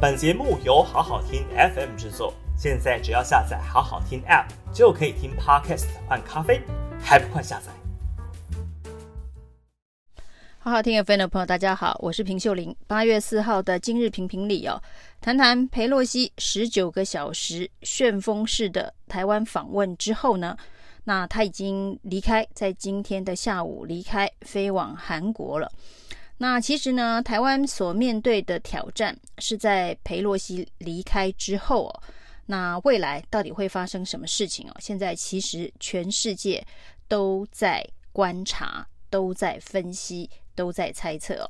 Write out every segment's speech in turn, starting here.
本节目由好好听 FM 制作，现在只要下载好好听 App 就可以听 Podcast 换咖啡，还不快下载？好好听 FM 的朋友，大家好，我是平秀玲。八月四号的今日评评理哦，谈谈裴洛西十九个小时旋风式的台湾访问之后呢，那他已经离开，在今天的下午离开，飞往韩国了。那其实呢，台湾所面对的挑战是在佩洛西离开之后哦，那未来到底会发生什么事情哦？现在其实全世界都在观察，都在分析。都在猜测哦，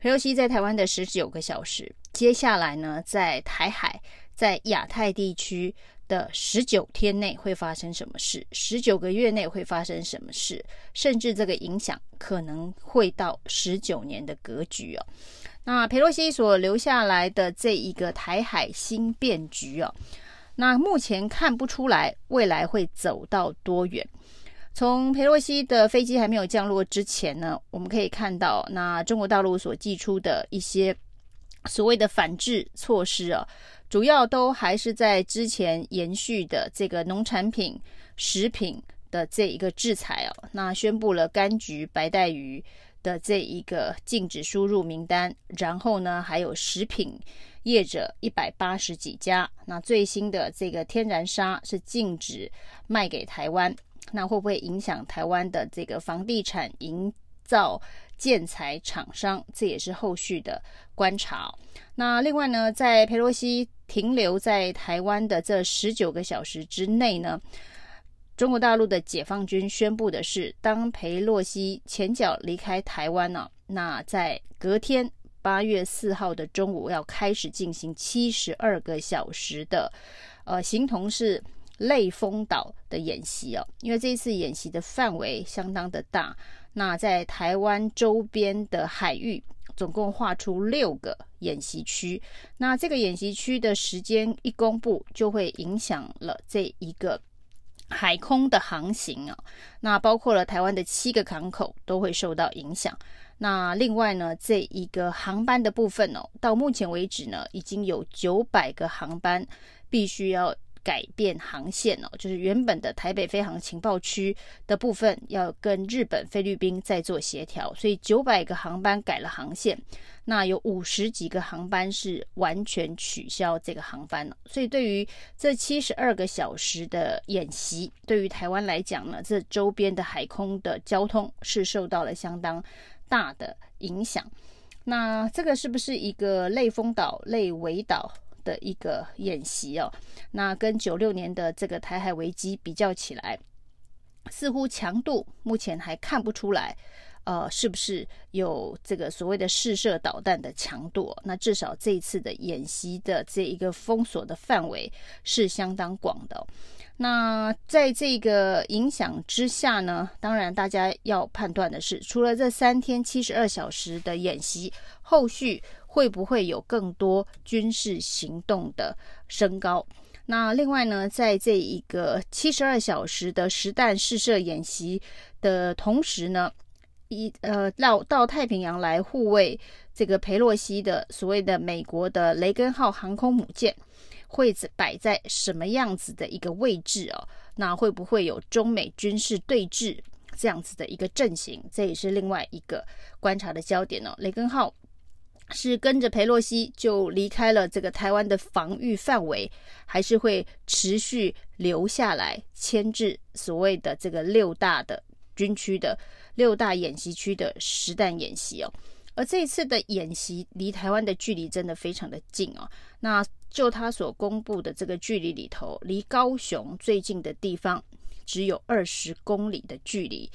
佩洛西在台湾的十九个小时，接下来呢，在台海、在亚太地区的十九天内会发生什么事？十九个月内会发生什么事？甚至这个影响可能会到十九年的格局哦。那裴洛西所留下来的这一个台海新变局哦，那目前看不出来未来会走到多远。从裴洛西的飞机还没有降落之前呢，我们可以看到，那中国大陆所祭出的一些所谓的反制措施啊，主要都还是在之前延续的这个农产品、食品的这一个制裁哦。那宣布了柑橘、白带鱼的这一个禁止输入名单，然后呢，还有食品业者一百八十几家。那最新的这个天然砂是禁止卖给台湾。那会不会影响台湾的这个房地产营造建材厂商？这也是后续的观察。那另外呢，在佩洛西停留在台湾的这十九个小时之内呢，中国大陆的解放军宣布的是，当裴洛西前脚离开台湾呢，那在隔天八月四号的中午要开始进行七十二个小时的，呃，形同是。类风岛的演习哦，因为这一次演习的范围相当的大，那在台湾周边的海域总共划出六个演习区，那这个演习区的时间一公布，就会影响了这一个海空的航行啊，那包括了台湾的七个港口都会受到影响。那另外呢，这一个航班的部分哦，到目前为止呢，已经有九百个航班必须要。改变航线哦，就是原本的台北飞航情报区的部分要跟日本、菲律宾再做协调，所以九百个航班改了航线，那有五十几个航班是完全取消这个航班了。所以对于这七十二个小时的演习，对于台湾来讲呢，这周边的海空的交通是受到了相当大的影响。那这个是不是一个类风岛、类围岛？的一个演习哦，那跟九六年的这个台海危机比较起来，似乎强度目前还看不出来，呃，是不是有这个所谓的试射导弹的强度？那至少这一次的演习的这一个封锁的范围是相当广的。那在这个影响之下呢，当然大家要判断的是，除了这三天七十二小时的演习，后续。会不会有更多军事行动的升高？那另外呢，在这一个七十二小时的实弹试射演习的同时呢，一呃到到太平洋来护卫这个裴洛西的所谓的美国的雷根号航空母舰会摆在什么样子的一个位置哦？那会不会有中美军事对峙这样子的一个阵型？这也是另外一个观察的焦点哦。雷根号。是跟着裴洛西就离开了这个台湾的防御范围，还是会持续留下来牵制所谓的这个六大的军区的六大演习区的实弹演习哦？而这一次的演习离台湾的距离真的非常的近哦。那就他所公布的这个距离里头，离高雄最近的地方只有二十公里的距离。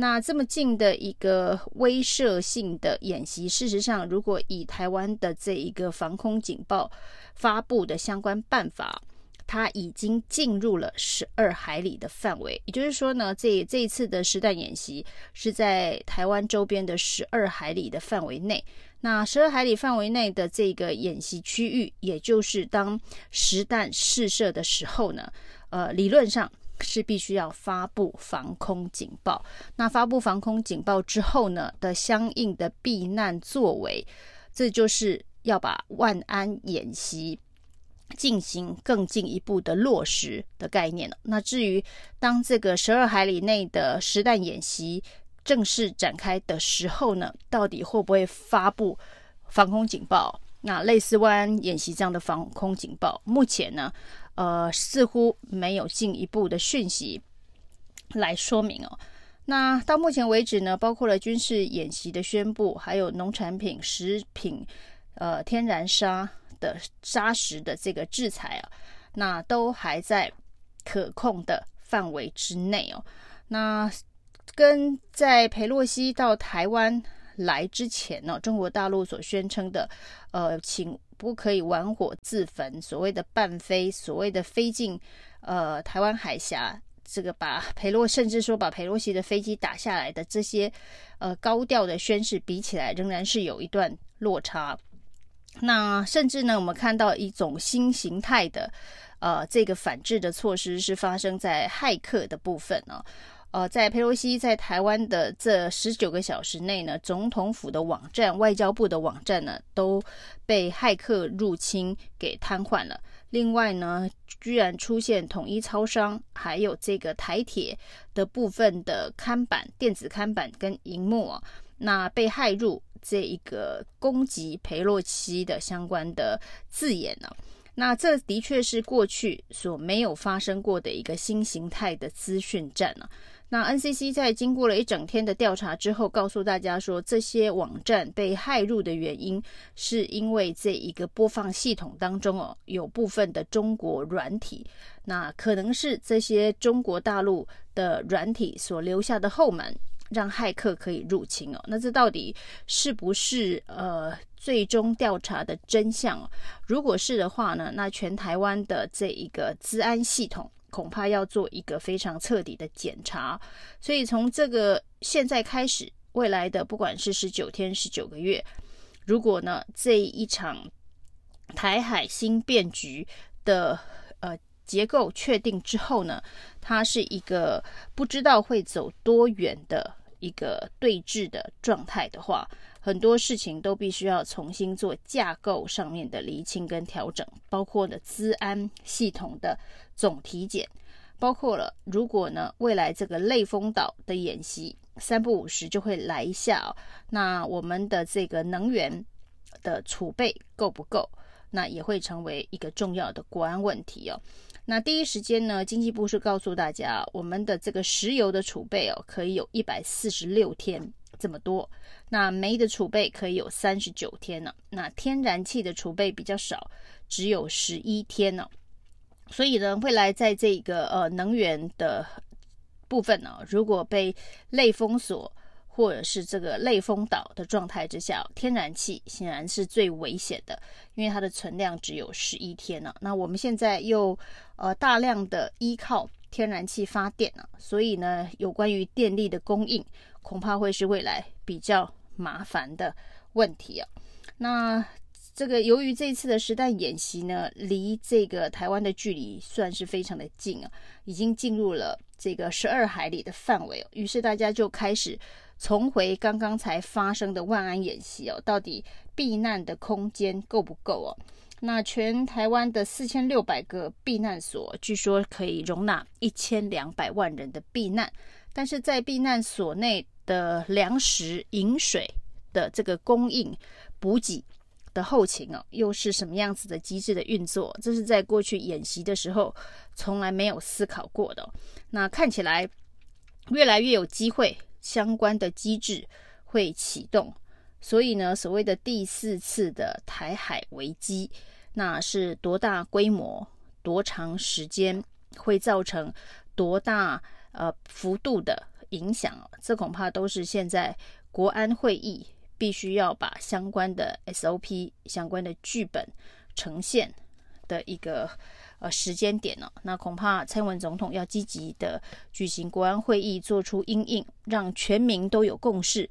那这么近的一个威慑性的演习，事实上，如果以台湾的这一个防空警报发布的相关办法，它已经进入了十二海里的范围。也就是说呢，这这一次的实弹演习是在台湾周边的十二海里的范围内。那十二海里范围内的这个演习区域，也就是当实弹试射的时候呢，呃，理论上。是必须要发布防空警报。那发布防空警报之后呢的相应的避难作为，这就是要把万安演习进行更进一步的落实的概念了。那至于当这个十二海里内的实弹演习正式展开的时候呢，到底会不会发布防空警报？那类似万安演习这样的防空警报，目前呢，呃，似乎没有进一步的讯息来说明哦。那到目前为止呢，包括了军事演习的宣布，还有农产品、食品、呃天然砂的砂石的这个制裁啊，那都还在可控的范围之内哦。那跟在裴洛西到台湾来之前呢，中国大陆所宣称的，呃，请不可以玩火自焚，所谓的伴飞，所谓的飞进呃台湾海峡。这个把佩洛甚至说把佩洛西的飞机打下来的这些呃高调的宣示比起来，仍然是有一段落差。那甚至呢，我们看到一种新形态的呃这个反制的措施是发生在骇客的部分呢、哦。呃，在佩洛西在台湾的这十九个小时内呢，总统府的网站、外交部的网站呢都被骇客入侵给瘫痪了。另外呢，居然出现统一超商，还有这个台铁的部分的看板、电子看板跟荧幕啊，那被害入这一个攻击佩洛西的相关的字眼呢、那这的确是过去所没有发生过的一个新形态的资讯战啊。那 NCC 在经过了一整天的调查之后，告诉大家说，这些网站被骇入的原因，是因为这一个播放系统当中哦，有部分的中国软体，那可能是这些中国大陆的软体所留下的后门，让骇客可以入侵哦。那这到底是不是呃最终调查的真相？如果是的话呢，那全台湾的这一个资安系统。恐怕要做一个非常彻底的检查，所以从这个现在开始，未来的不管是十九天、十九个月，如果呢这一场台海新变局的呃结构确定之后呢，它是一个不知道会走多远的一个对峙的状态的话，很多事情都必须要重新做架构上面的厘清跟调整，包括呢资安系统的总体检，包括了如果呢未来这个类风岛的演习三不五时就会来一下哦，那我们的这个能源的储备够不够？那也会成为一个重要的国安问题哦。那第一时间呢，经济部是告诉大家，我们的这个石油的储备哦，可以有一百四十六天。这么多，那煤的储备可以有三十九天呢，那天然气的储备比较少，只有十一天呢。所以呢，未来在这个呃能源的部分呢，如果被类封锁或者是这个类封岛的状态之下，天然气显然是最危险的，因为它的存量只有十一天呢。那我们现在又呃大量的依靠天然气发电呢，所以呢，有关于电力的供应。恐怕会是未来比较麻烦的问题啊。那这个由于这次的实弹演习呢，离这个台湾的距离算是非常的近啊，已经进入了这个十二海里的范围。于是大家就开始重回刚刚才发生的万安演习哦，到底避难的空间够不够哦？那全台湾的四千六百个避难所，据说可以容纳一千两百万人的避难，但是在避难所内。的粮食、饮水的这个供应、补给的后勤哦，又是什么样子的机制的运作？这是在过去演习的时候从来没有思考过的。那看起来越来越有机会，相关的机制会启动。所以呢，所谓的第四次的台海危机，那是多大规模、多长时间，会造成多大呃幅度的？影响，这恐怕都是现在国安会议必须要把相关的 SOP、相关的剧本呈现的一个呃时间点哦。那恐怕蔡英文总统要积极的举行国安会议，做出因应，让全民都有共识，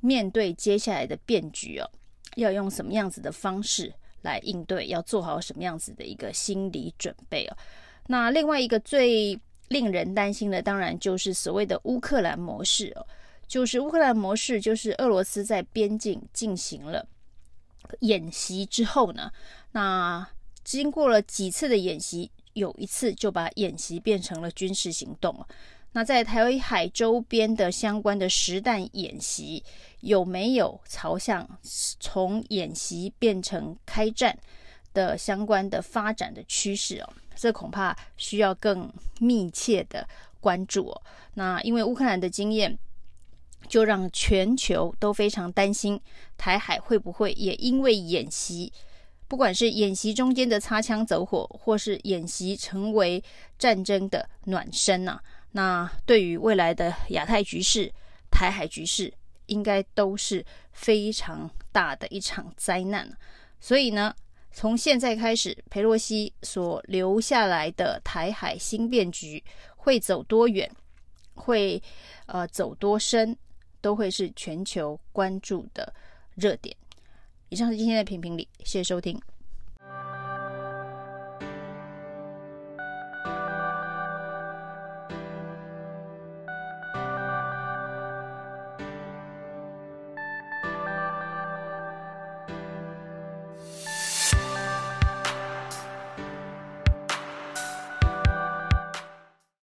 面对接下来的变局哦，要用什么样子的方式来应对，要做好什么样子的一个心理准备哦。那另外一个最令人担心的，当然就是所谓的乌克兰模式哦，就是乌克兰模式，就是俄罗斯在边境进行了演习之后呢，那经过了几次的演习，有一次就把演习变成了军事行动。那在台湾海周边的相关的实弹演习，有没有朝向从演习变成开战的相关的发展的趋势哦？这恐怕需要更密切的关注哦。那因为乌克兰的经验，就让全球都非常担心台海会不会也因为演习，不管是演习中间的擦枪走火，或是演习成为战争的暖身呐、啊。那对于未来的亚太局势、台海局势，应该都是非常大的一场灾难。所以呢，从现在开始，裴洛西所留下来的台海新变局会走多远，会呃走多深，都会是全球关注的热点。以上是今天的评评理，谢谢收听。